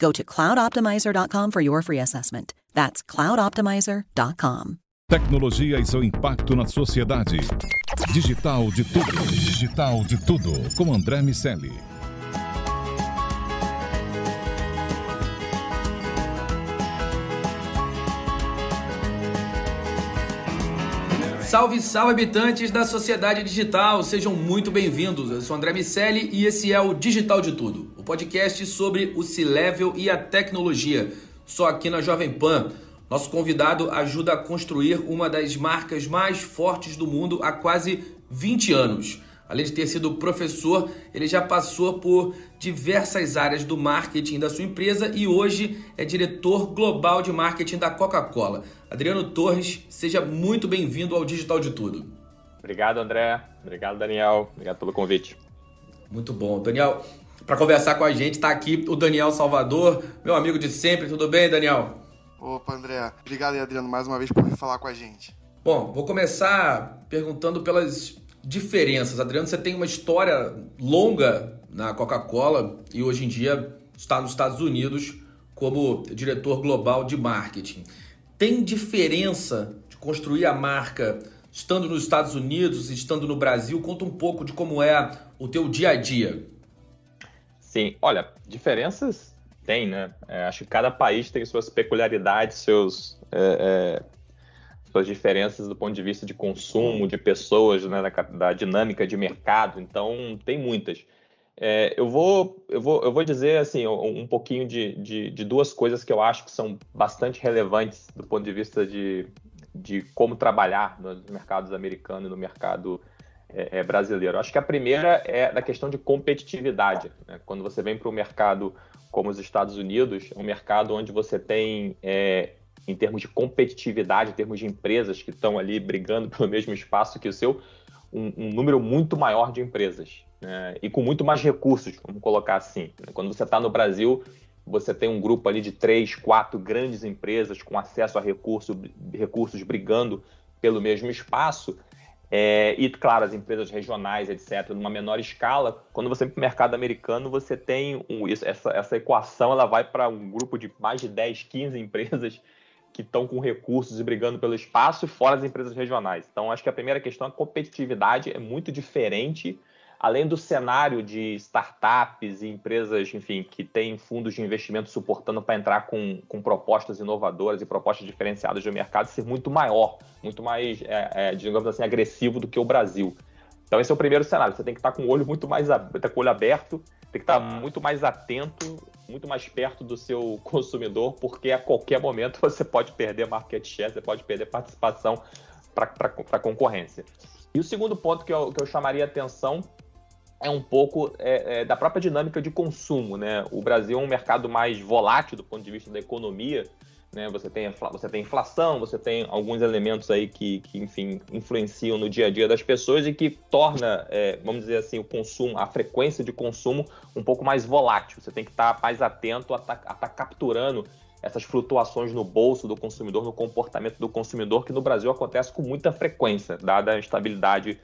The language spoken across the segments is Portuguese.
Go to cloudoptimizer.com for your free assessment. That's cloudoptimizer.com. Tecnologia e seu impacto na sociedade. Digital de tudo. Digital de tudo. Com André Miceli. Salve, salve habitantes da sociedade digital, sejam muito bem-vindos. Eu sou André Miceli e esse é o Digital de Tudo, o podcast sobre o C-Level e a tecnologia, só aqui na Jovem Pan. Nosso convidado ajuda a construir uma das marcas mais fortes do mundo há quase 20 anos. Além de ter sido professor, ele já passou por diversas áreas do marketing da sua empresa e hoje é diretor global de marketing da Coca-Cola. Adriano Torres, seja muito bem-vindo ao Digital de Tudo. Obrigado, André. Obrigado, Daniel. Obrigado pelo convite. Muito bom. Daniel, para conversar com a gente está aqui o Daniel Salvador, meu amigo de sempre. Tudo bem, Daniel? Opa, André. Obrigado, Adriano, mais uma vez por vir falar com a gente. Bom, vou começar perguntando pelas diferenças. Adriano, você tem uma história longa na Coca-Cola e hoje em dia está nos Estados Unidos como diretor global de marketing. Tem diferença de construir a marca estando nos Estados Unidos estando no Brasil? Conta um pouco de como é o teu dia a dia. Sim, olha, diferenças tem, né? É, acho que cada país tem suas peculiaridades, seus é, é suas diferenças do ponto de vista de consumo, de pessoas, né, da, da dinâmica de mercado. Então, tem muitas. É, eu, vou, eu, vou, eu vou dizer assim um pouquinho de, de, de, duas coisas que eu acho que são bastante relevantes do ponto de vista de, de como trabalhar nos mercados americano e no mercado é, é, brasileiro. Acho que a primeira é da questão de competitividade. Né? Quando você vem para um mercado como os Estados Unidos, um mercado onde você tem é, em termos de competitividade, em termos de empresas que estão ali brigando pelo mesmo espaço que o seu, um, um número muito maior de empresas né? e com muito mais recursos, vamos colocar assim. Quando você está no Brasil, você tem um grupo ali de três, quatro grandes empresas com acesso a recurso, recursos brigando pelo mesmo espaço. É, e, claro, as empresas regionais, etc., numa menor escala. Quando você vem para o mercado americano, você tem um, isso, essa, essa equação ela vai para um grupo de mais de 10, 15 empresas que estão com recursos e brigando pelo espaço, fora as empresas regionais. Então, acho que a primeira questão é a competitividade é muito diferente, além do cenário de startups e empresas, enfim, que têm fundos de investimento suportando para entrar com, com propostas inovadoras e propostas diferenciadas do mercado ser muito maior, muito mais, é, é, digamos assim, agressivo do que o Brasil. Então, esse é o primeiro cenário. Você tem que estar com o olho muito mais tá com o olho aberto, tem que estar muito mais atento muito mais perto do seu consumidor, porque a qualquer momento você pode perder market share, você pode perder participação para a concorrência. E o segundo ponto que eu, que eu chamaria atenção é um pouco é, é, da própria dinâmica de consumo. Né? O Brasil é um mercado mais volátil do ponto de vista da economia, né? Você tem você tem inflação, você tem alguns elementos aí que, que enfim influenciam no dia a dia das pessoas e que torna, é, vamos dizer assim, o consumo, a frequência de consumo um pouco mais volátil. Você tem que estar mais atento a estar tá, tá capturando essas flutuações no bolso do consumidor, no comportamento do consumidor, que no Brasil acontece com muita frequência, dada a instabilidade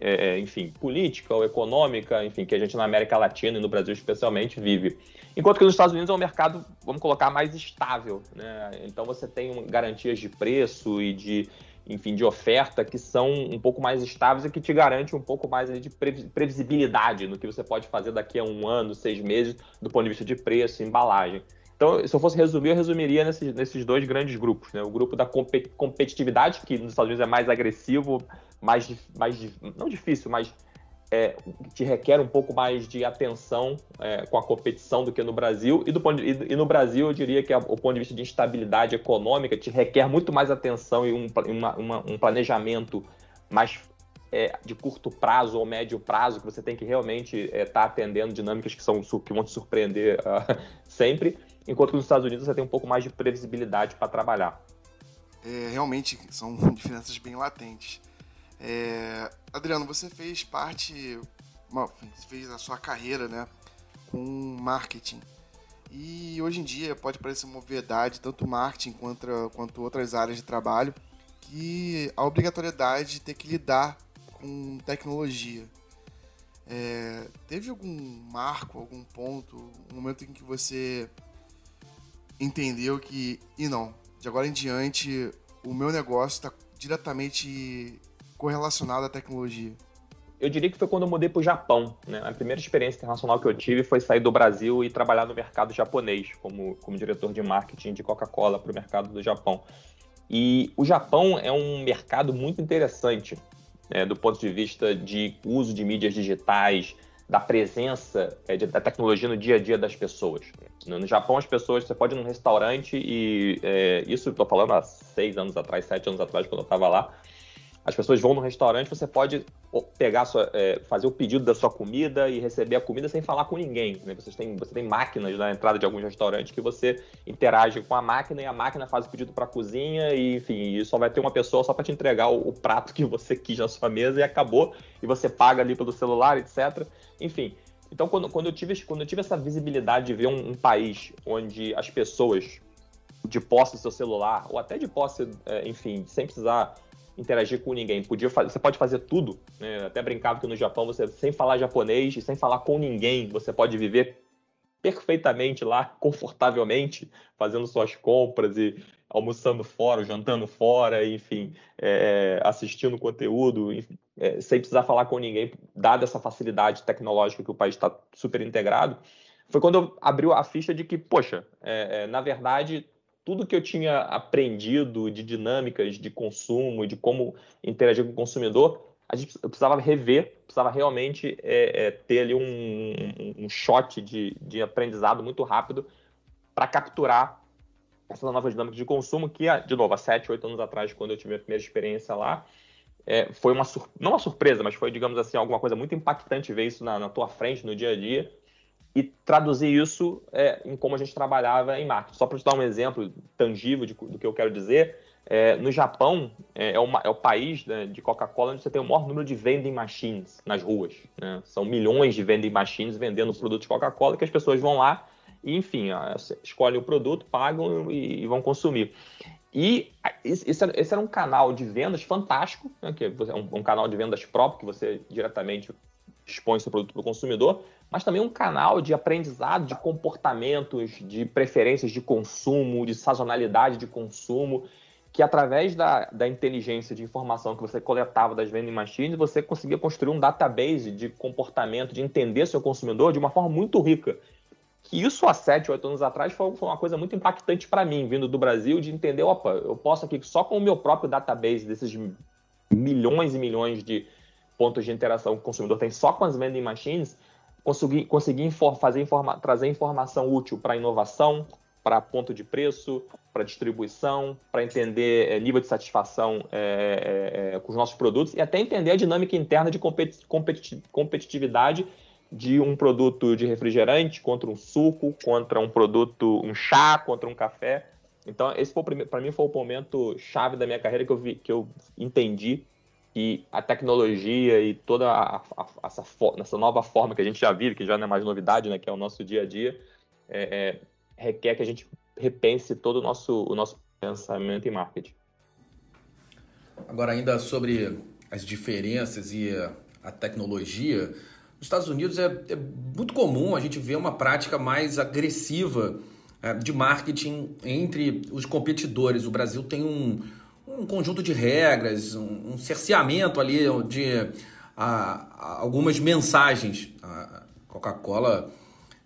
é, é, enfim, política ou econômica, enfim, que a gente na América Latina e no Brasil especialmente vive. Enquanto que nos Estados Unidos é um mercado, vamos colocar, mais estável, né? Então você tem garantias de preço e de, enfim, de oferta que são um pouco mais estáveis e que te garante um pouco mais de previsibilidade no que você pode fazer daqui a um ano, seis meses, do ponto de vista de preço embalagem. Então, se eu fosse resumir, eu resumiria nesses, nesses dois grandes grupos. Né? O grupo da competitividade, que nos Estados Unidos é mais agressivo, mais, mais não difícil, mas é, te requer um pouco mais de atenção é, com a competição do que no Brasil. E, do ponto de, e, no Brasil, eu diria que a, o ponto de vista de instabilidade econômica te requer muito mais atenção e um, uma, uma, um planejamento mais é, de curto prazo ou médio prazo, que você tem que realmente estar é, tá atendendo dinâmicas que, são, que vão te surpreender uh, sempre, enquanto que nos Estados Unidos você tem um pouco mais de previsibilidade para trabalhar. É, realmente são diferenças bem latentes. É, Adriano, você fez parte, fez a sua carreira, né, com marketing. E hoje em dia pode parecer uma obviedade, tanto marketing quanto, quanto outras áreas de trabalho, que a obrigatoriedade de ter que lidar com tecnologia. É, teve algum marco, algum ponto, um momento em que você entendeu que, e não, de agora em diante, o meu negócio está diretamente correlacionado à tecnologia? Eu diria que foi quando eu mudei para o Japão. Né? A primeira experiência internacional que eu tive foi sair do Brasil e trabalhar no mercado japonês, como, como diretor de marketing de Coca-Cola para o mercado do Japão. E o Japão é um mercado muito interessante né, do ponto de vista de uso de mídias digitais, da presença é, de, da tecnologia no dia a dia das pessoas. No, no Japão, as pessoas, você pode ir num restaurante e é, isso estou falando há seis anos atrás, sete anos atrás, quando eu estava lá, as pessoas vão no restaurante, você pode pegar sua, é, fazer o pedido da sua comida e receber a comida sem falar com ninguém. Né? Você, tem, você tem máquinas na entrada de alguns restaurantes que você interage com a máquina e a máquina faz o pedido para a cozinha e, enfim, e só vai ter uma pessoa só para te entregar o, o, prato que você quis na sua mesa e acabou. E você paga ali pelo celular, etc. Enfim. Então, quando, quando, eu, tive, quando eu tive essa visibilidade de ver um, um país onde as pessoas de posse do seu celular, ou até de posse, é, enfim, sem precisar interagir com ninguém. Podia fazer, você pode fazer tudo. Né? Até brincava que no Japão você sem falar japonês e sem falar com ninguém, você pode viver perfeitamente lá, confortavelmente, fazendo suas compras e almoçando fora, jantando fora, enfim, é, assistindo conteúdo, enfim, é, sem precisar falar com ninguém, dada essa facilidade tecnológica que o país está super integrado, foi quando eu abriu a ficha de que, poxa, é, é na verdade, tudo que eu tinha aprendido de dinâmicas de consumo, de como interagir com o consumidor, a gente precisava rever, precisava realmente é, é, ter ali um, um shot de, de aprendizado muito rápido para capturar essa nova dinâmica de consumo que, de novo, há sete, oito anos atrás, quando eu tive a primeira experiência lá, é, foi uma não uma surpresa, mas foi, digamos assim, alguma coisa muito impactante ver isso na, na tua frente, no dia a dia, e traduzir isso é, em como a gente trabalhava em marketing. Só para te dar um exemplo tangível de, do que eu quero dizer, é, no Japão é, é, uma, é o país né, de Coca-Cola onde você tem o maior número de vending machines nas ruas. Né? São milhões de vending machines vendendo produtos Coca-Cola que as pessoas vão lá e, enfim, escolhem o produto, pagam e, e vão consumir. E esse era, esse era, um canal de vendas fantástico, né, que é um, um canal de vendas próprio, que você diretamente expõe seu produto para o consumidor, mas também um canal de aprendizado de comportamentos, de preferências de consumo, de sazonalidade de consumo, que através da, da inteligência de informação que você coletava das vending machines, você conseguia construir um database de comportamento, de entender seu consumidor de uma forma muito rica. Que isso há 7, 8 anos atrás foi, uma coisa muito impactante para mim, vindo do Brasil, de entender, opa, eu posso aqui só com o meu próprio database desses milhões e milhões de pontos de interação que o consumidor tem só com as vending machines, conseguir, conseguir infor, fazer informa, trazer informação útil para inovação, para ponto de preço, para distribuição, para entender é, nível de satisfação é, é, com os nossos produtos e até entender a dinâmica interna de competitividade de um produto de refrigerante contra um suco, contra um produto, um chá, contra um café. Então, esse para mim foi o momento chave da minha carreira que eu, vi, que eu entendi que a tecnologia e toda a, a, essa, essa, nova forma que a gente já vive, que já não é mais novidade, né, que é o nosso dia a dia, é, é, requer que a gente repense todo o nosso, o nosso pensamento em marketing. Agora, ainda sobre as diferenças e a, a tecnologia, nos Estados Unidos é, é, muito comum a gente ver uma prática mais agressiva é, de marketing entre os competidores. O Brasil tem um um conjunto de regras, um, um cerceamento ali de a, a, algumas mensagens. A Coca-Cola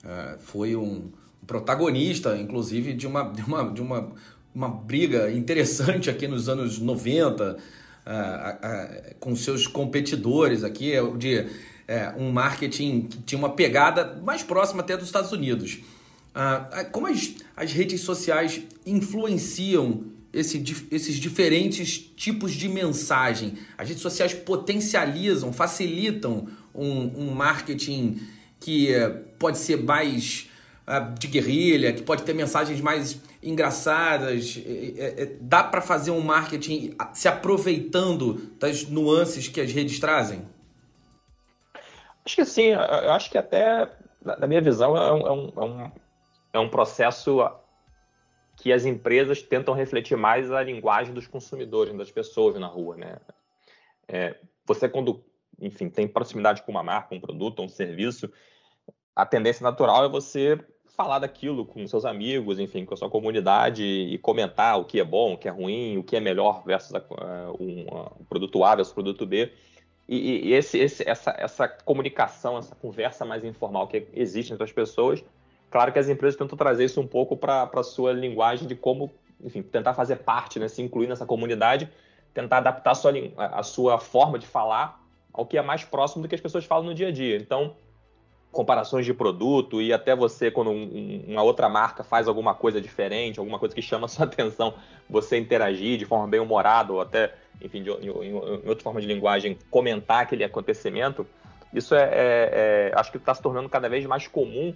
uh, foi um, protagonista, inclusive, de uma, de uma, de uma, uma briga interessante aqui nos anos 90 uh, com seus competidores aqui, é de é, um marketing que tinha uma pegada mais próxima até dos Estados Unidos. Uh, como as, as redes sociais influenciam esse, esses diferentes tipos de mensagem? As redes sociais potencializam, facilitam um, um marketing que uh, pode ser mais uh, de guerrilha, que pode ter mensagens mais engraçadas. É, é, dá para fazer um marketing se aproveitando das nuances que as redes trazem? Acho que sim. Eu acho que até, na minha visão, é um, é um, é um é processo que as empresas tentam refletir mais a linguagem dos consumidores, das pessoas na rua, né? É, você quando, enfim, tem proximidade com uma marca, um produto, um serviço, a tendência natural é você falar daquilo com seus amigos, enfim, com a sua comunidade e comentar o que é bom, o que é ruim, o que é melhor versus a, uh, um, o produto A versus produto B. E, e esse, esse, essa, essa comunicação, essa conversa mais informal que existe entre as pessoas, claro que as empresas tentam trazer isso um pouco para a sua linguagem de como, enfim, tentar fazer parte, né, se incluir nessa comunidade, tentar adaptar a sua, a sua forma de falar ao que é mais próximo do que as pessoas falam no dia a dia. Então, comparações de produto e até você, quando um, uma outra marca faz alguma coisa diferente, alguma coisa que chama a sua atenção, você interagir de forma bem humorada ou até, enfim, de, em, em, outra forma de linguagem, comentar aquele acontecimento, isso é, é, é acho que está se tornando cada vez mais comum,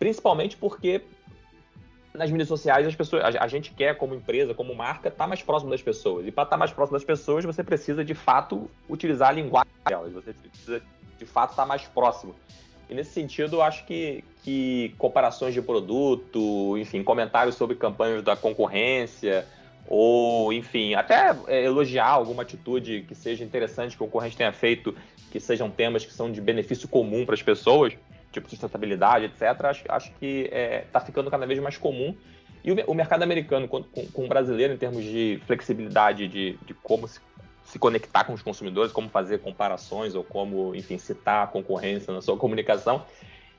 principalmente porque nas mídias sociais as pessoas, a, gente quer como empresa, como marca, estar tá mais próximo das pessoas. E para estar tá mais próximo das pessoas, você precisa de fato utilizar a linguagem delas. Você precisa de fato estar tá mais próximo. E nesse sentido, eu acho que, que comparações de produto, enfim, comentários sobre campanhas da concorrência, ou, enfim, até é, elogiar alguma atitude que seja interessante que o concorrente tenha feito, que sejam temas que são de benefício comum para as pessoas, tipo sustentabilidade, etc., acho, acho que está é, tá ficando cada vez mais comum. E o, o mercado americano, com, com, o brasileiro, em termos de flexibilidade de, de como se se conectar com os consumidores, como fazer comparações ou como, enfim, citar a concorrência na sua comunicação,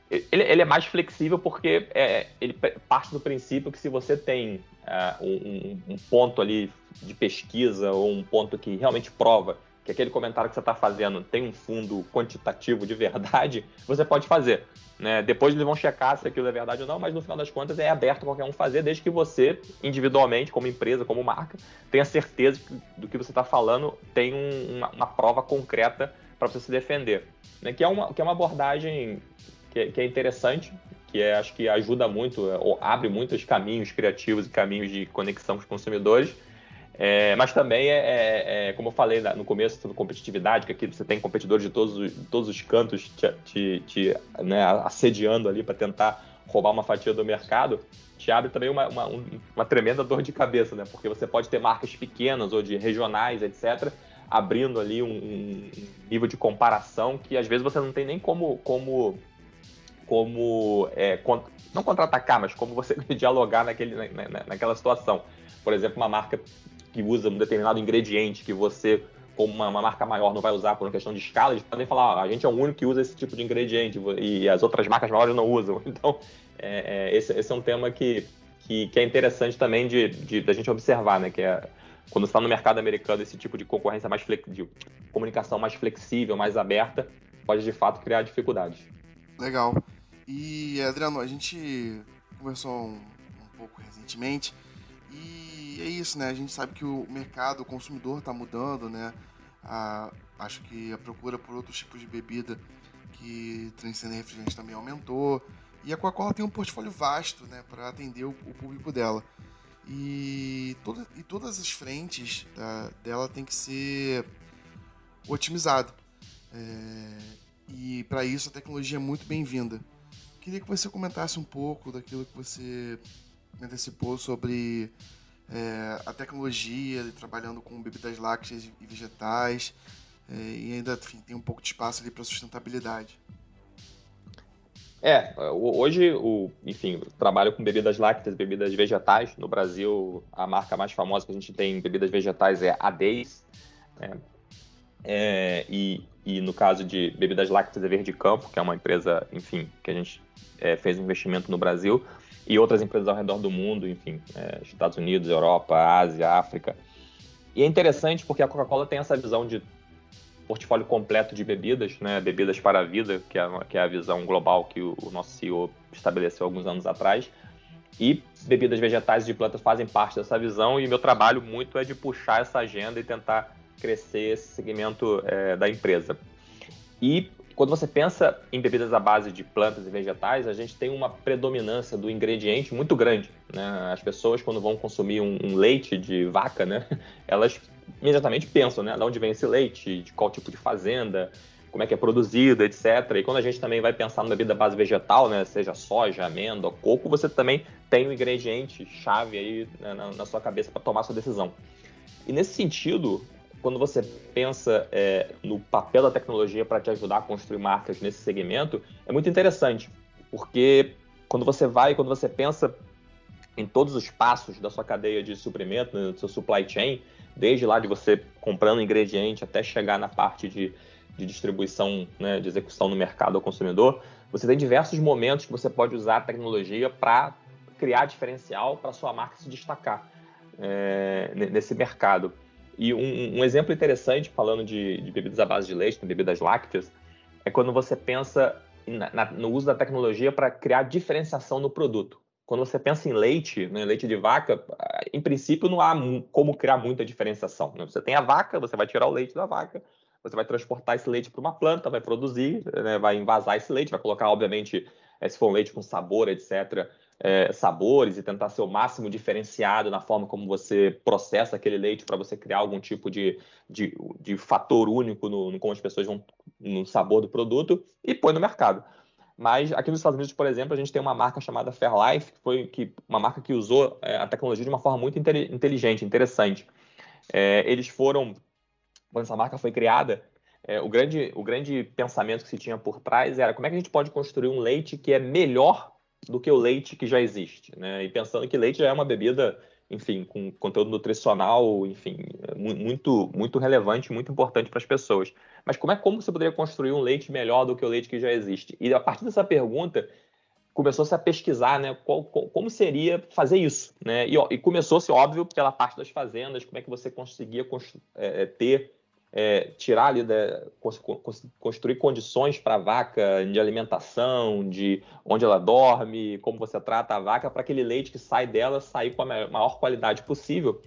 ele, ele é mais flexível porque é, ele parte do princípio que se você tem uh, um, um, ponto ali de pesquisa ou um ponto que realmente prova que aquele comentário que você está fazendo tem um fundo quantitativo de verdade, você pode fazer. Né? Depois eles vão checar se aquilo é verdade ou não, mas no final das contas é aberto qualquer um fazer, desde que você, individualmente, como empresa, como marca, tenha certeza do que você está falando, tem um, uma, uma, prova concreta para você se defender. Né? Que, é uma, que é uma abordagem que é, que é interessante, que é, acho que ajuda muito, ou abre muitos caminhos criativos e caminhos de conexão com os consumidores é, mas também é, é, é, como eu falei no começo, sobre competitividade, que aqui você tem competidores de todos, os, todos os cantos te, te, te né, assediando ali para tentar roubar uma fatia do mercado, te abre também uma, uma, uma, tremenda dor de cabeça, né? Porque você pode ter marcas pequenas ou de regionais, etc., abrindo ali um, um nível de comparação que às vezes você não tem nem como, como, como é, não contra-atacar, mas como você dialogar naquele, na, naquela situação. Por exemplo, uma marca que usa um determinado ingrediente que você, como uma, uma, marca maior, não vai usar por uma questão de escala, eles podem falar, ah, a gente é o único que usa esse tipo de ingrediente e as outras marcas maiores não usam. Então, é, é, esse, esse, é um tema que, que, que é interessante também de, de, da gente observar, né? Que é quando está no mercado americano, esse tipo de concorrência mais de comunicação mais flexível, mais aberta, pode de fato criar dificuldades. Legal. E Adriano, a gente conversou um, um pouco recentemente e é isso, né? A gente sabe que o mercado, o consumidor está mudando, né? A, acho que a procura por outros tipos de bebida que transcendem refrigerante também aumentou. E a Coca-Cola tem um portfólio vasto, né, para atender o, o, público dela. E, toda, e todas as frentes da, dela tem que ser otimizado. É, e para isso a tecnologia é muito bem-vinda. Queria que você comentasse um pouco daquilo que você antecipou sobre é, a tecnologia, trabalhando com bebidas lácteas e vegetais, é, e ainda enfim, tem um pouco de espaço ali para sustentabilidade. É, hoje, o, enfim, trabalho com bebidas lácteas, bebidas vegetais. No Brasil, a marca mais famosa que a gente tem em bebidas vegetais é a Days. Né? É, e, e no caso de bebidas lácteas é Verde Campo, que é uma empresa, enfim, que a gente é, fez um investimento no Brasil, e outras empresas ao redor do mundo, enfim, é, Estados Unidos, Europa, Ásia, África. E é interessante porque a Coca-Cola tem essa visão de portfólio completo de bebidas, né? Bebidas para a vida, que é, que é a visão global que o, o nosso CEO estabeleceu alguns anos atrás. E bebidas vegetais e de plantas fazem parte dessa visão e meu trabalho muito é de puxar essa agenda e tentar crescer esse segmento é, da empresa. E quando você pensa em bebidas à base de plantas e vegetais, a gente tem uma predominância do ingrediente muito grande. Né? As pessoas, quando vão consumir um, um leite de vaca, né? elas imediatamente pensam, né? De onde vem esse leite, de qual tipo de fazenda, como é que é produzido, etc. E quando a gente também vai pensar numa bebida base vegetal, né? Seja soja, amêndoa, coco, você também tem um ingrediente chave aí né, na, na, sua cabeça para tomar sua decisão. E nesse sentido, quando você pensa é, no papel da tecnologia para te ajudar a construir marcas nesse segmento, é muito interessante, porque quando você vai, quando você pensa em todos os passos da sua cadeia de suprimento, no seu supply chain, desde lá de você comprando ingrediente até chegar na parte de, de distribuição, né, de execução no mercado ao consumidor, você tem diversos momentos que você pode usar a tecnologia para criar diferencial para sua marca se destacar é, nesse mercado. E um, um exemplo interessante, falando de, de, bebidas à base de leite, bebidas lácteas, é quando você pensa na, na, no uso da tecnologia para criar diferenciação no produto. Quando você pensa em leite, né, leite de vaca, em princípio não há como criar muita diferenciação. Né? Você tem a vaca, você vai tirar o leite da vaca, você vai transportar esse leite para uma planta, vai produzir, né, vai envasar esse leite, vai colocar, obviamente, eh, se for um leite com sabor, etc., é, sabores e tentar ser o máximo diferenciado na forma como você processa aquele leite para você criar algum tipo de, de, de fator único no, no, como as pessoas vão no sabor do produto e põe no mercado. Mas aqui nos Estados Unidos, por exemplo, a gente tem uma marca chamada Fairlife, que foi que, uma marca que usou é, a tecnologia de uma forma muito inteligente, interessante. É, eles foram, quando essa marca foi criada, é, o, grande, o grande pensamento que se tinha por trás era como é que a gente pode construir um leite que é melhor do que o leite que já existe, né? E pensando que leite já é uma bebida, enfim, com conteúdo nutricional, enfim, muito muito relevante, muito importante para as pessoas. Mas como é como você poderia construir um leite melhor do que o leite que já existe? E a partir dessa pergunta começou-se a pesquisar, né, qual, como seria fazer isso, né? E, e começou-se óbvio pela parte das fazendas, como é que você conseguia é, ter é, tirar ali, da, construir condições para a vaca de alimentação, de onde ela dorme, como você trata a vaca, para aquele leite que sai dela sair com a maior qualidade possível.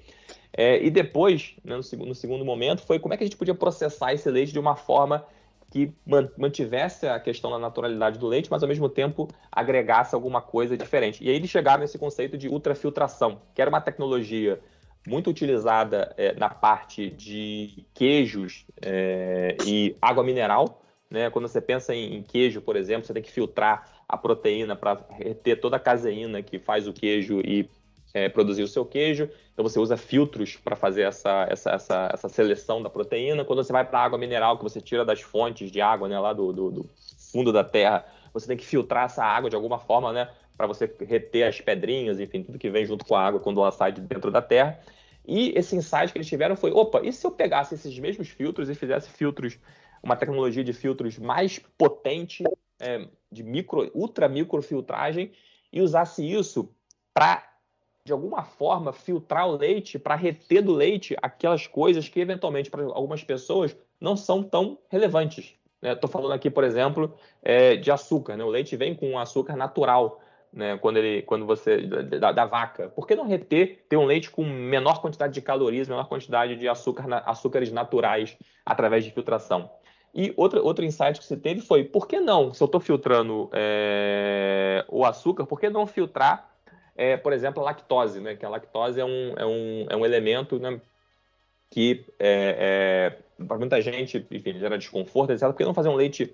É, e depois, né, no, no, segundo momento, foi como é que a gente podia processar esse leite de uma forma que mantivesse a questão da naturalidade do leite, mas ao mesmo tempo agregasse alguma coisa diferente. E aí eles chegaram nesse conceito de ultrafiltração, que era uma tecnologia muito utilizada é, na parte de queijos é, e água mineral. Né? Quando você pensa em, em, queijo, por exemplo, você tem que filtrar a proteína para reter toda a caseína que faz o queijo e é, produzir o seu queijo. Então você usa filtros para fazer essa, essa, essa, essa, seleção da proteína. Quando você vai para a água mineral, que você tira das fontes de água né, lá do, do, do fundo da terra, você tem que filtrar essa água de alguma forma, né? Para você reter as pedrinhas, enfim, tudo que vem junto com a água quando ela sai de dentro da terra. E esse insight que eles tiveram foi: opa, e se eu pegasse esses mesmos filtros e fizesse filtros, uma tecnologia de filtros mais potente, é, de micro, ultra micro filtragem, e usasse isso para, de alguma forma, filtrar o leite, para reter do leite aquelas coisas que, eventualmente, para algumas pessoas, não são tão relevantes. Estou né? falando aqui, por exemplo, é, de açúcar. Né? O leite vem com açúcar natural né, quando, ele, quando você da, da, vaca. Por que não reter, ter um leite com menor quantidade de calorias, menor quantidade de açúcar, açúcares naturais através de filtração? E outro, insight que você teve foi, por que não, se eu estou filtrando é, o açúcar, por que não filtrar, é, por exemplo, a lactose, né? Que a lactose é um, é um, é um elemento né, que é, é para muita gente, enfim, gera desconforto, etc. Por que não fazer um leite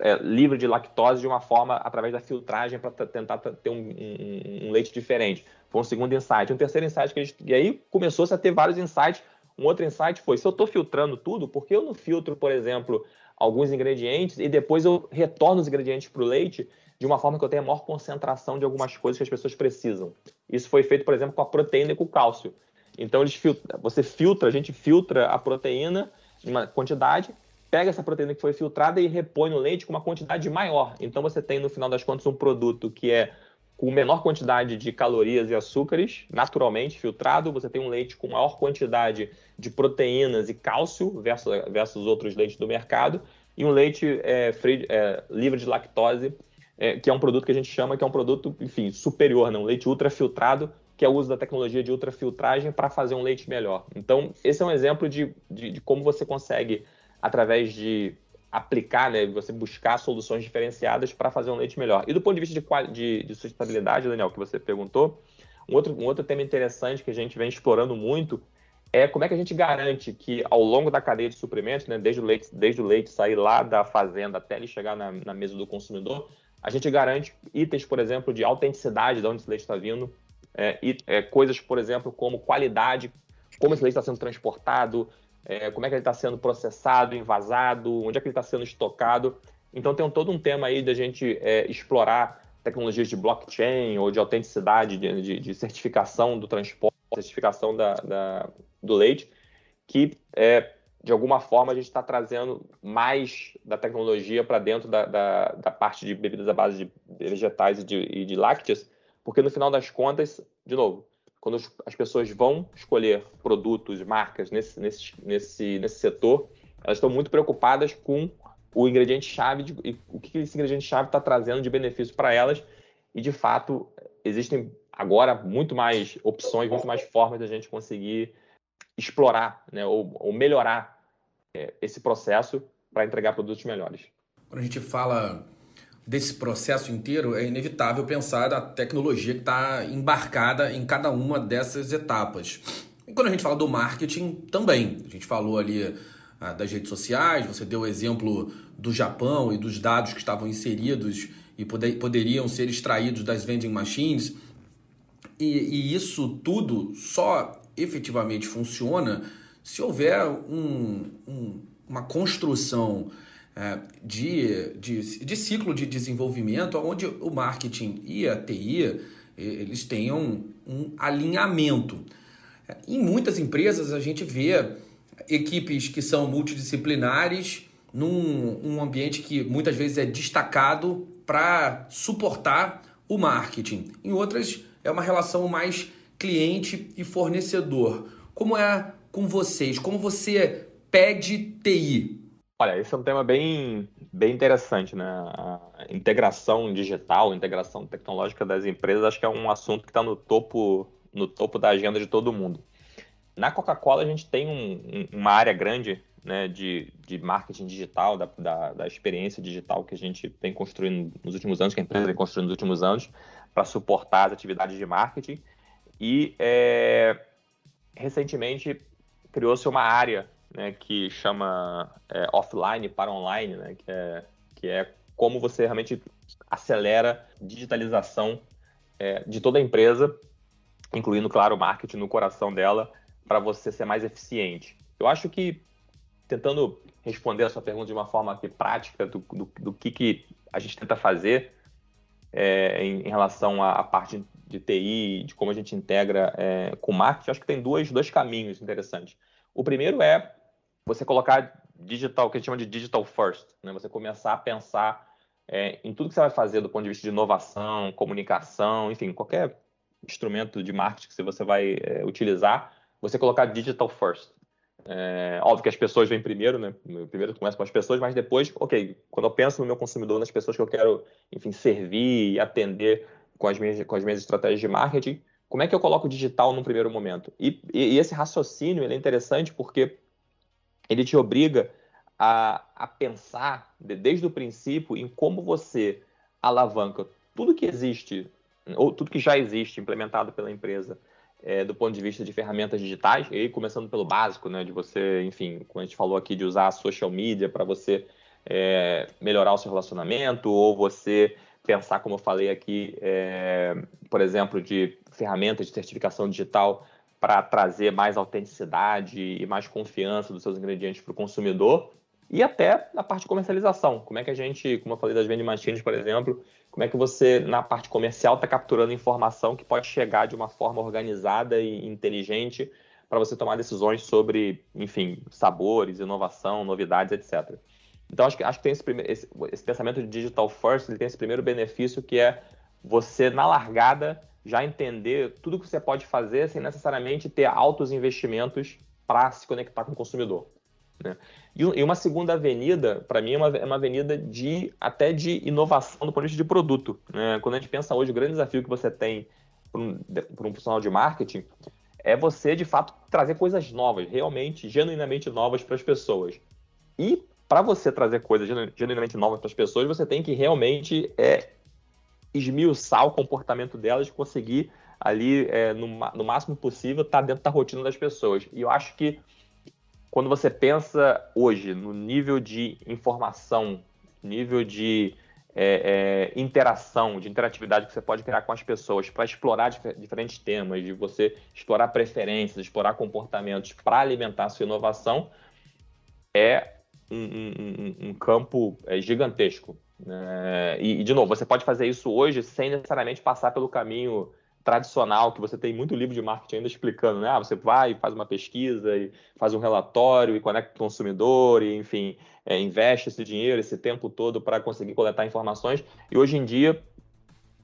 é, livre de lactose de uma forma através da filtragem para tentar ter um, um, um, leite diferente. Foi um segundo insight. Um terceiro insight que a gente, e aí começou-se a ter vários insights. Um outro insight foi: se eu estou filtrando tudo, por que eu não filtro, por exemplo, alguns ingredientes e depois eu retorno os ingredientes para o leite de uma forma que eu tenha maior concentração de algumas coisas que as pessoas precisam? Isso foi feito, por exemplo, com a proteína e com o cálcio. Então, eles você filtra, a gente filtra a proteína uma quantidade, pega essa proteína que foi filtrada e repõe no leite com uma quantidade maior. Então você tem, no final das contas, um produto que é com menor quantidade de calorias e açúcares, naturalmente filtrado. Você tem um leite com maior quantidade de proteínas e cálcio versus, versus outros leites do mercado. E um leite é, free, é, livre de lactose, é, que é um produto que a gente chama que é um produto, enfim, superior, né? um leite ultrafiltrado, que é o uso da tecnologia de ultrafiltragem para fazer um leite melhor. Então, esse é um exemplo de, de, de como você consegue, através de aplicar, né, você buscar soluções diferenciadas para fazer um leite melhor. E do ponto de vista de, de, de sustentabilidade, Daniel, que você perguntou, um outro, um outro tema interessante que a gente vem explorando muito é como é que a gente garante que ao longo da cadeia de suprimentos, né, desde, o leite, desde o leite sair lá da fazenda até ele chegar na, na mesa do consumidor, a gente garante itens, por exemplo, de autenticidade de onde esse leite está vindo, é, é, coisas, por exemplo, como qualidade, como esse leite está sendo transportado, é, como é que ele está sendo processado, envasado, onde é que ele está sendo estocado. Então tem todo um tema aí da gente é, explorar tecnologias de blockchain ou de autenticidade, de, de, de certificação do transporte, certificação da, da do leite, que é, de alguma forma a gente está trazendo mais da tecnologia para dentro da, da, da, parte de bebidas à base de vegetais e de, e de porque no final das contas, de novo, quando as pessoas vão escolher produtos, marcas nesse, nesse, nesse, nesse setor, elas estão muito preocupadas com o ingrediente-chave e o que esse ingrediente-chave está trazendo de benefício para elas. E, de fato, existem agora muito mais opções, muito mais formas da gente conseguir explorar né, ou, ou melhorar é, esse processo para entregar produtos melhores. Quando a gente fala desse processo inteiro, é inevitável pensar na tecnologia que está embarcada em cada uma dessas etapas. E quando a gente fala do marketing, também. A gente falou ali ah, das redes sociais, você deu o exemplo do Japão e dos dados que estavam inseridos e poder, poderiam ser extraídos das vending machines. E, e isso tudo só efetivamente funciona se houver um, um, uma construção de, de, de ciclo de desenvolvimento onde o marketing e a TI eles tenham um alinhamento. Em muitas empresas a gente vê equipes que são multidisciplinares num um ambiente que muitas vezes é destacado para suportar o marketing. Em outras é uma relação mais cliente e fornecedor. Como é com vocês? Como você pede TI? Olha, esse é um tema bem, bem interessante, né? A integração digital, integração tecnológica das empresas, acho que é um assunto que está no topo, no topo da agenda de todo mundo. Na Coca-Cola, a gente tem um, uma área grande né, de, de marketing digital, da, da, da, experiência digital que a gente vem construindo nos últimos anos, que a empresa vem construindo nos últimos anos, para suportar as atividades de marketing. E é, recentemente criou-se uma área né, que chama é, offline para online, né, que, é, que é como você realmente acelera digitalização é, de toda a empresa, incluindo, claro, o marketing no coração dela, para você ser mais eficiente. Eu acho que, tentando responder a sua pergunta de uma forma aqui prática, do, do, do que, que a gente tenta fazer é, em, em, relação à, à, parte de TI, de como a gente integra é, com marketing, acho que tem dois, dois caminhos interessantes. O primeiro é você colocar digital, o que a gente chama de digital first, né? Você começar a pensar é, em tudo que você vai fazer do ponto de vista de inovação, comunicação, enfim, qualquer instrumento de marketing que você vai é, utilizar, você colocar digital first. É, óbvio que as pessoas vêm primeiro, né? Primeiro começa com as pessoas, mas depois, ok, quando eu penso no meu consumidor, nas pessoas que eu quero, enfim, servir e atender com as minhas, com as minhas estratégias de marketing, como é que eu coloco digital no primeiro momento? E, e, e esse raciocínio é interessante porque ele te obriga a, a pensar desde o princípio em como você alavanca tudo que existe, ou tudo que já existe implementado pela empresa, é, do ponto de vista de ferramentas digitais, e começando pelo básico, né, de você, enfim, como a gente falou aqui, de usar a social media para você é, melhorar o seu relacionamento, ou você pensar, como eu falei aqui, é, por exemplo, de ferramentas de certificação digital para trazer mais autenticidade e mais confiança dos seus ingredientes para o consumidor e até na parte de comercialização. Como é que a gente, como eu falei das vending machines, por exemplo, como é que você, na parte comercial, está capturando informação que pode chegar de uma forma organizada e inteligente para você tomar decisões sobre, enfim, sabores, inovação, novidades, etc. Então, acho que, acho que tem esse, esse, esse pensamento de digital first, ele tem esse primeiro benefício que é você, na largada, já entender tudo que você pode fazer sem necessariamente ter altos investimentos para se conectar com o consumidor. Né? E, uma segunda avenida, para mim, é uma, é uma, avenida de até de inovação do ponto de vista de produto. Né? Quando a gente pensa hoje, o grande desafio que você tem para um, um profissional de marketing é você, de fato, trazer coisas novas, realmente, genuinamente novas para as pessoas. E para você trazer coisas genuinamente novas para as pessoas, você tem que realmente é, esmiuçar o comportamento delas, conseguir ali, é, no, no, máximo possível, estar tá dentro da rotina das pessoas. E eu acho que quando você pensa hoje no nível de informação, nível de é, é, interação, de interatividade que você pode criar com as pessoas para explorar dif diferentes temas, de você explorar preferências, explorar comportamentos para alimentar a sua inovação, é um, um, um campo é, gigantesco. E, e, de novo, você pode fazer isso hoje sem necessariamente passar pelo caminho tradicional, que você tem muito livro de marketing ainda explicando, né? Ah, você vai, faz uma pesquisa, e faz um relatório, e conecta o consumidor, e enfim, é, investe esse dinheiro, esse tempo todo para conseguir coletar informações. E hoje em dia,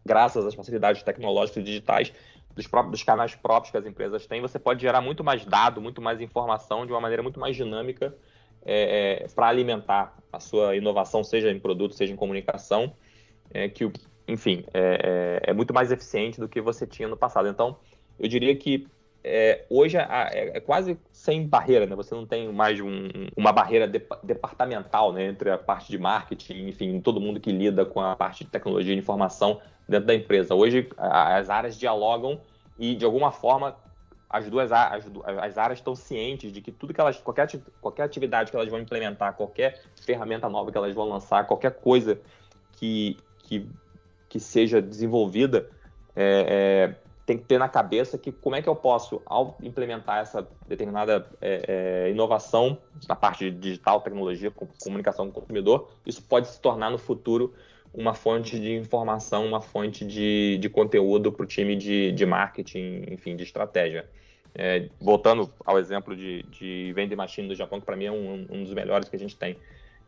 graças às facilidades tecnológicas e digitais, dos, próprios, dos canais próprios que as empresas têm, você pode gerar muito mais dado, muito mais informação de uma maneira muito mais dinâmica é, é, para alimentar a sua inovação, seja em produto, seja em comunicação, é, que, enfim, é, é, é, muito mais eficiente do que você tinha no passado. Então, eu diria que é, hoje é, quase sem barreira, né? Você não tem mais um, uma barreira de, departamental né? entre a parte de marketing, enfim, todo mundo que lida com a parte de tecnologia e informação dentro da empresa. Hoje, as áreas dialogam e, de alguma forma, as duas as, as áreas estão cientes de que tudo que elas qualquer qualquer atividade que elas vão implementar qualquer ferramenta nova que elas vão lançar qualquer coisa que que, que seja desenvolvida é, é, tem que ter na cabeça que como é que eu posso ao implementar essa determinada é, é inovação na parte de digital tecnologia comunicação com o consumidor isso pode se tornar no futuro uma fonte de informação, uma fonte de, de conteúdo para o time de, de marketing, enfim, de estratégia. É, voltando ao exemplo de, de vending machine do Japão, que para mim é um, um, dos melhores que a gente tem.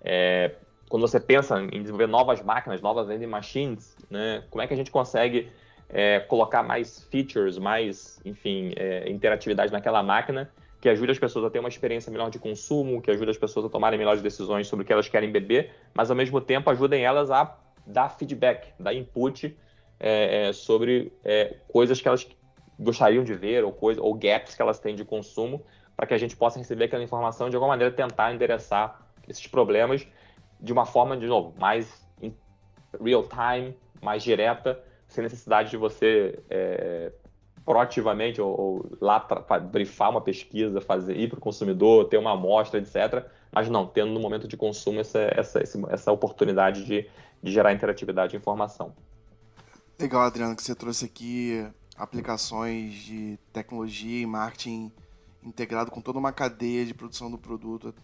É, quando você pensa em desenvolver novas máquinas, novas vending machines, né, como é que a gente consegue é, colocar mais features, mais, enfim, é, interatividade naquela máquina que ajude as pessoas a ter uma experiência melhor de consumo, que ajude as pessoas a tomarem melhores decisões sobre o que elas querem beber, mas ao mesmo tempo ajudem elas a dar feedback, dar input é, é, sobre é, coisas que elas gostariam de ver ou, coisa, ou gaps que elas têm de consumo, para que a gente possa receber aquela informação e de alguma maneira tentar endereçar esses problemas de uma forma, de novo, mais real time, mais direta, sem necessidade de você é, proativamente ou, ou lá brifar uma pesquisa, fazer ir para o consumidor, ter uma amostra, etc. Mas não, tendo no momento de consumo essa, essa, essa oportunidade de, de gerar interatividade e informação. Legal, Adriano, que você trouxe aqui aplicações de tecnologia e marketing integrado com toda uma cadeia de produção do produto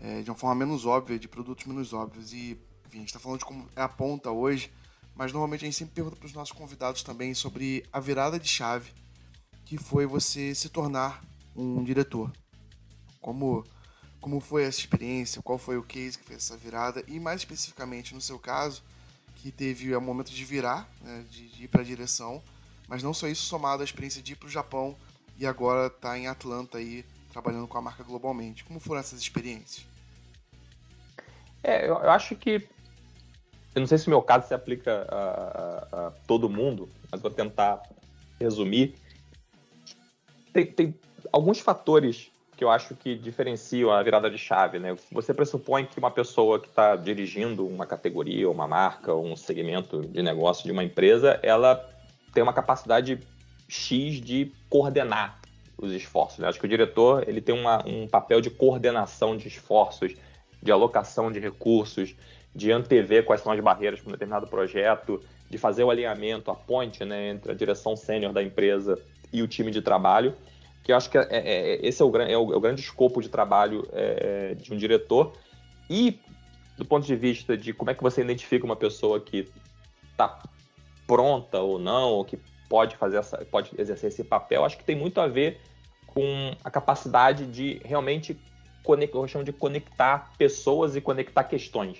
é, de uma forma menos óbvia, de produtos menos óbvios. E, enfim, a gente está falando de como é a ponta hoje, mas normalmente a gente sempre pergunta para os nossos convidados também sobre a virada de chave que foi você se tornar um diretor. Como como foi essa experiência, qual foi o case que fez essa virada e mais especificamente no seu caso, que teve o momento de virar, né, de, de, ir para a direção, mas não só isso, somado à experiência de ir para o Japão e agora está em Atlanta aí trabalhando com a marca globalmente. Como foram essas experiências? É, eu, eu acho que eu não sei se o meu caso se aplica a, a, a todo mundo, mas vou tentar resumir. Tem, tem alguns fatores que eu acho que diferenciam a virada de chave, né? Você pressupõe que uma pessoa que está dirigindo uma categoria, uma marca, um segmento de negócio de uma empresa, ela tem uma capacidade X de coordenar os esforços. Né? Acho que o diretor ele tem uma, um papel de coordenação de esforços, de alocação de recursos, de antever quais são as barreiras para um determinado projeto, de fazer o alinhamento, a ponte né, entre a direção sênior da empresa e o time de trabalho que eu acho que é, é, é esse é o, é, o, é o, grande escopo de trabalho é, de um diretor. E do ponto de vista de como é que você identifica uma pessoa que está pronta ou não, ou que pode fazer essa, pode exercer esse papel, acho que tem muito a ver com a capacidade de realmente conectar, eu chamo de conectar pessoas e conectar questões.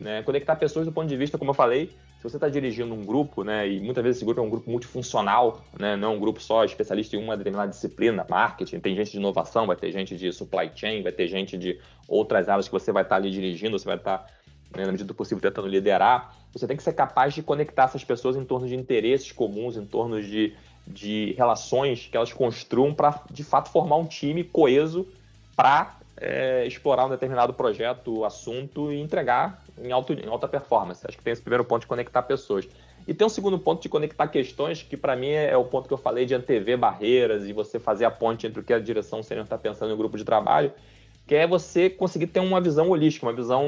Né? Conectar pessoas do ponto de vista, como eu falei, se você está dirigindo um grupo, né, e muitas vezes esse grupo é um grupo multifuncional, né, não é um grupo só especialista em uma determinada disciplina, marketing, tem gente de inovação, vai ter gente de supply chain, vai ter gente de outras áreas que você vai estar tá ali dirigindo, você vai estar, tá, né, na medida do possível, tentando liderar. Você tem que ser capaz de conectar essas pessoas em torno de interesses comuns, em torno de, de relações que elas construam para, de fato, formar um time coeso para é, explorar um determinado projeto, assunto e entregar em, alto, em alta performance. Acho que tem esse primeiro ponto de conectar pessoas. E tem um segundo ponto de conectar questões, que para mim é, é, o ponto que eu falei de antever barreiras e você fazer a ponte entre o que a direção sênior está pensando no grupo de trabalho, que é você conseguir ter uma visão holística, uma visão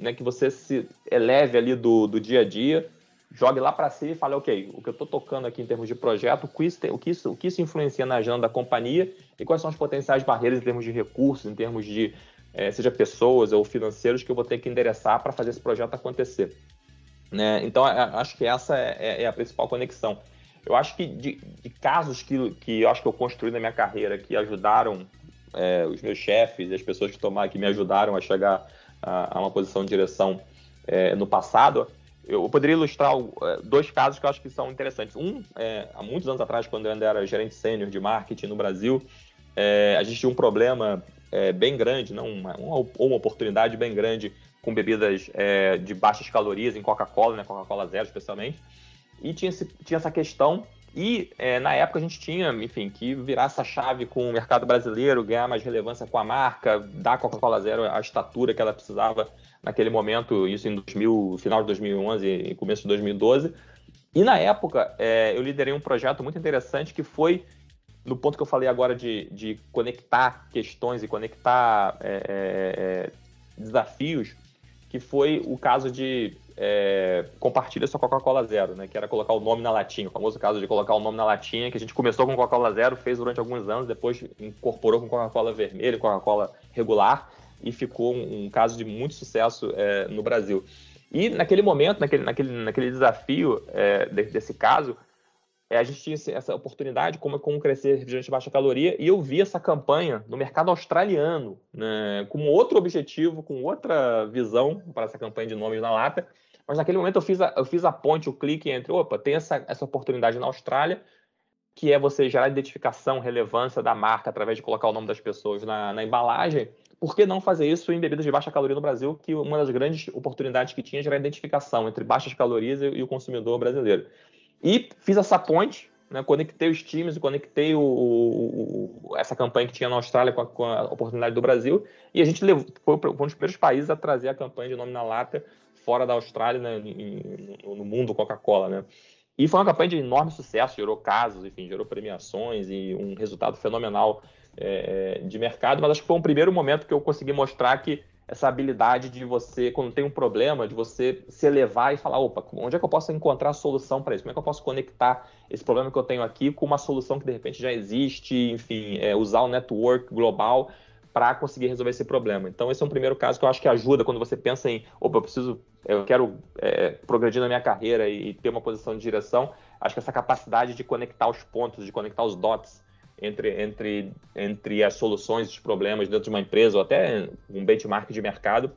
né, que você se eleve ali do, do dia a dia jogue lá para si e fale, ok, o que eu estou tocando aqui em termos de projeto, o que, isso, o, que isso, o que isso influencia na agenda da companhia e quais são as potenciais barreiras em termos de recursos, em termos de, é, seja pessoas ou financeiros, que eu vou ter que endereçar para fazer esse projeto acontecer. Né? Então, acho que essa é, é, é, a principal conexão. Eu acho que de, de, casos que, que eu acho que eu construí na minha carreira que ajudaram é, os meus chefes as pessoas que tomaram, que me ajudaram a chegar a, a uma posição de direção é, no passado, eu poderia ilustrar é, dois casos que eu acho que são interessantes. Um, é, há muitos anos atrás, quando eu ainda era gerente sênior de marketing no Brasil, é, a gente tinha um problema é, bem grande, não uma, uma, oportunidade bem grande com bebidas é, de baixas calorias em Coca-Cola, né, Coca-Cola Zero especialmente, e tinha, esse, tinha essa questão e é, na época a gente tinha, enfim, que virar essa chave com o mercado brasileiro, ganhar mais relevância com a marca, dar Coca-Cola Zero a estatura que ela precisava naquele momento, isso em 2000, final de 2011 e começo de 2012. E na época, é, eu liderei um projeto muito interessante que foi no ponto que eu falei agora de, de conectar questões e conectar é, é, é desafios, que foi o caso de é, compartilha sua Coca-Cola Zero, né? Que era colocar o nome na latinha, o famoso caso de colocar o nome na latinha, que a gente começou com Coca-Cola Zero, fez durante alguns anos, depois incorporou com Coca-Cola vermelha, Coca-Cola regular, e ficou um, um caso de muito sucesso é, no Brasil. E naquele momento, naquele, naquele, naquele desafio é, desse caso, é, a gente tinha essa oportunidade como, como crescer refrigerante de baixa caloria e eu vi essa campanha no mercado australiano, né, com outro objetivo, com outra visão para essa campanha de nomes na lata. Mas naquele momento eu fiz a, eu fiz a ponte, o clique entre, opa, tem essa, essa oportunidade na Austrália, que é você gerar identificação, relevância da marca através de colocar o nome das pessoas na, na embalagem por que não fazer isso em bebidas de baixa caloria no Brasil, que uma das grandes oportunidades que tinha era a identificação entre baixas calorias e, o consumidor brasileiro. E fiz essa ponte, né, conectei os times, conectei o, o, essa campanha que tinha na Austrália com a, com a, oportunidade do Brasil, e a gente levou, foi um dos primeiros países a trazer a campanha de nome na lata fora da Austrália, né, no, no mundo Coca-Cola, né. E foi uma campanha de enorme sucesso, gerou casos, enfim, gerou premiações e um resultado fenomenal é, de mercado, mas acho que foi um primeiro momento que eu consegui mostrar que essa habilidade de você, quando tem um problema, de você se elevar e falar, opa, onde é que eu posso encontrar a solução para isso? Como é que eu posso conectar esse problema que eu tenho aqui com uma solução que de repente já existe, enfim, é, usar o network global para conseguir resolver esse problema. Então, esse é um primeiro caso que eu acho que ajuda quando você pensa em, opa, eu preciso, eu quero é, progredir na minha carreira e, e ter uma posição de direção. Acho que essa capacidade de conectar os pontos, de conectar os dots, entre, entre, entre as soluções dos problemas dentro de uma empresa ou até um benchmark de mercado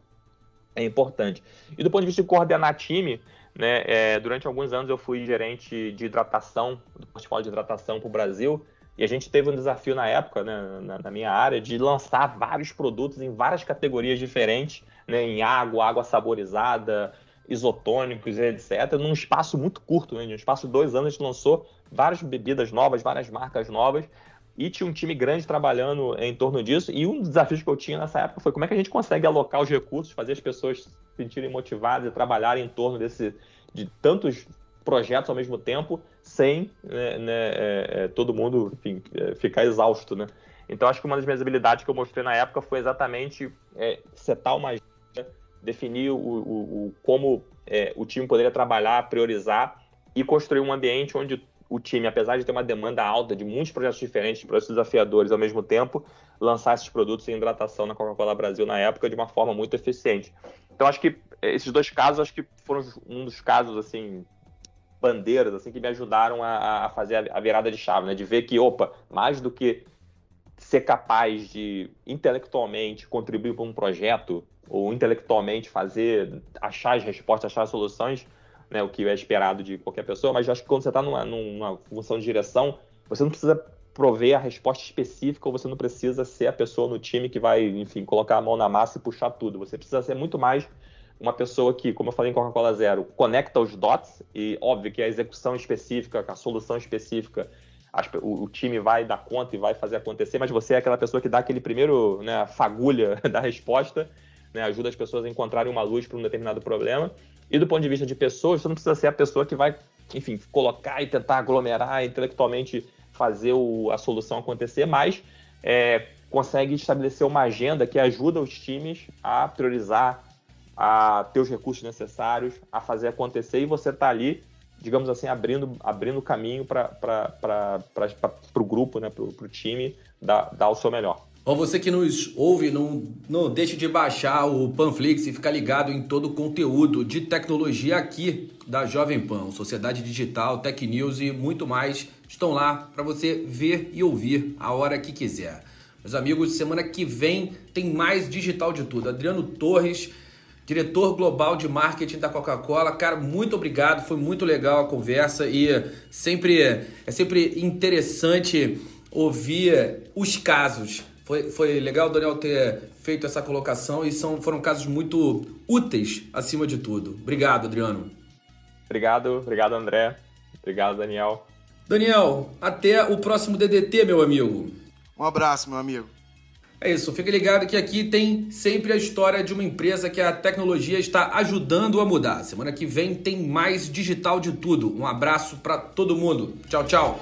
é importante. E do ponto de vista de coordenar time, né, é, durante alguns anos eu fui gerente de hidratação, do portfólio de hidratação para o Brasil, e a gente teve um desafio na época, né, na, na, minha área, de lançar vários produtos em várias categorias diferentes, né, em água, água saborizada, isotônicos, etc., num espaço muito curto, né, um espaço de dois anos a gente lançou várias bebidas novas, várias marcas novas, e tinha um time grande trabalhando em torno disso. E um dos desafios que eu tinha nessa época foi como é que a gente consegue alocar os recursos, fazer as pessoas se sentirem motivadas e trabalharem em torno desse, de tantos projetos ao mesmo tempo, sem né, né, é, é, todo mundo enfim, é, ficar exausto. Né? Então, acho que uma das minhas habilidades que eu mostrei na época foi exatamente é, setar uma agenda, definir o, o, o como é, o time poderia trabalhar, priorizar e construir um ambiente onde o time, apesar de ter uma demanda alta de muitos projetos diferentes, projetos desafiadores ao mesmo tempo, lançar esses produtos em hidratação na Coca-Cola Brasil na época de uma forma muito eficiente. Então acho que esses dois casos acho que foram um dos casos assim bandeiras assim que me ajudaram a, a fazer a virada de chave, né? De ver que opa, mais do que ser capaz de intelectualmente contribuir para um projeto ou intelectualmente fazer, achar as respostas, achar as soluções, né, o que é esperado de qualquer pessoa, mas acho que quando você está numa, numa função de direção, você não precisa prover a resposta específica ou você não precisa ser a pessoa no time que vai, enfim, colocar a mão na massa e puxar tudo. Você precisa ser muito mais uma pessoa que, como eu falei em Coca-Cola Zero, conecta os dots e, óbvio, que a execução específica, a solução específica, o, time vai dar conta e vai fazer acontecer, mas você é aquela pessoa que dá aquele primeiro né, fagulha da resposta, né, ajuda as pessoas a encontrarem uma luz para um determinado problema. E do ponto de vista de pessoas, você não precisa ser a pessoa que vai, enfim, colocar e tentar aglomerar intelectualmente fazer o, a solução acontecer, mas é, consegue estabelecer uma agenda que ajuda os times a priorizar, a ter os recursos necessários, a fazer acontecer e você está ali, digamos assim, abrindo abrindo caminho para o grupo, né, para o time dar, dar o seu melhor. Bom, você que nos ouve, não, não deixe de baixar o Panflix e ficar ligado em todo o conteúdo de tecnologia aqui da Jovem Pan, Sociedade Digital, Tech News e muito mais estão lá para você ver e ouvir a hora que quiser. Meus amigos, semana que vem tem mais digital de tudo. Adriano Torres, diretor global de marketing da Coca-Cola. Cara, muito obrigado, foi muito legal a conversa e sempre é sempre interessante ouvir os casos foi, foi legal o Daniel ter feito essa colocação e são, foram casos muito úteis acima de tudo. Obrigado, Adriano. Obrigado, obrigado, André. Obrigado, Daniel. Daniel, até o próximo DDT, meu amigo. Um abraço, meu amigo. É isso, fique ligado que aqui tem sempre a história de uma empresa que a tecnologia está ajudando a mudar. Semana que vem tem mais digital de tudo. Um abraço para todo mundo. Tchau, tchau.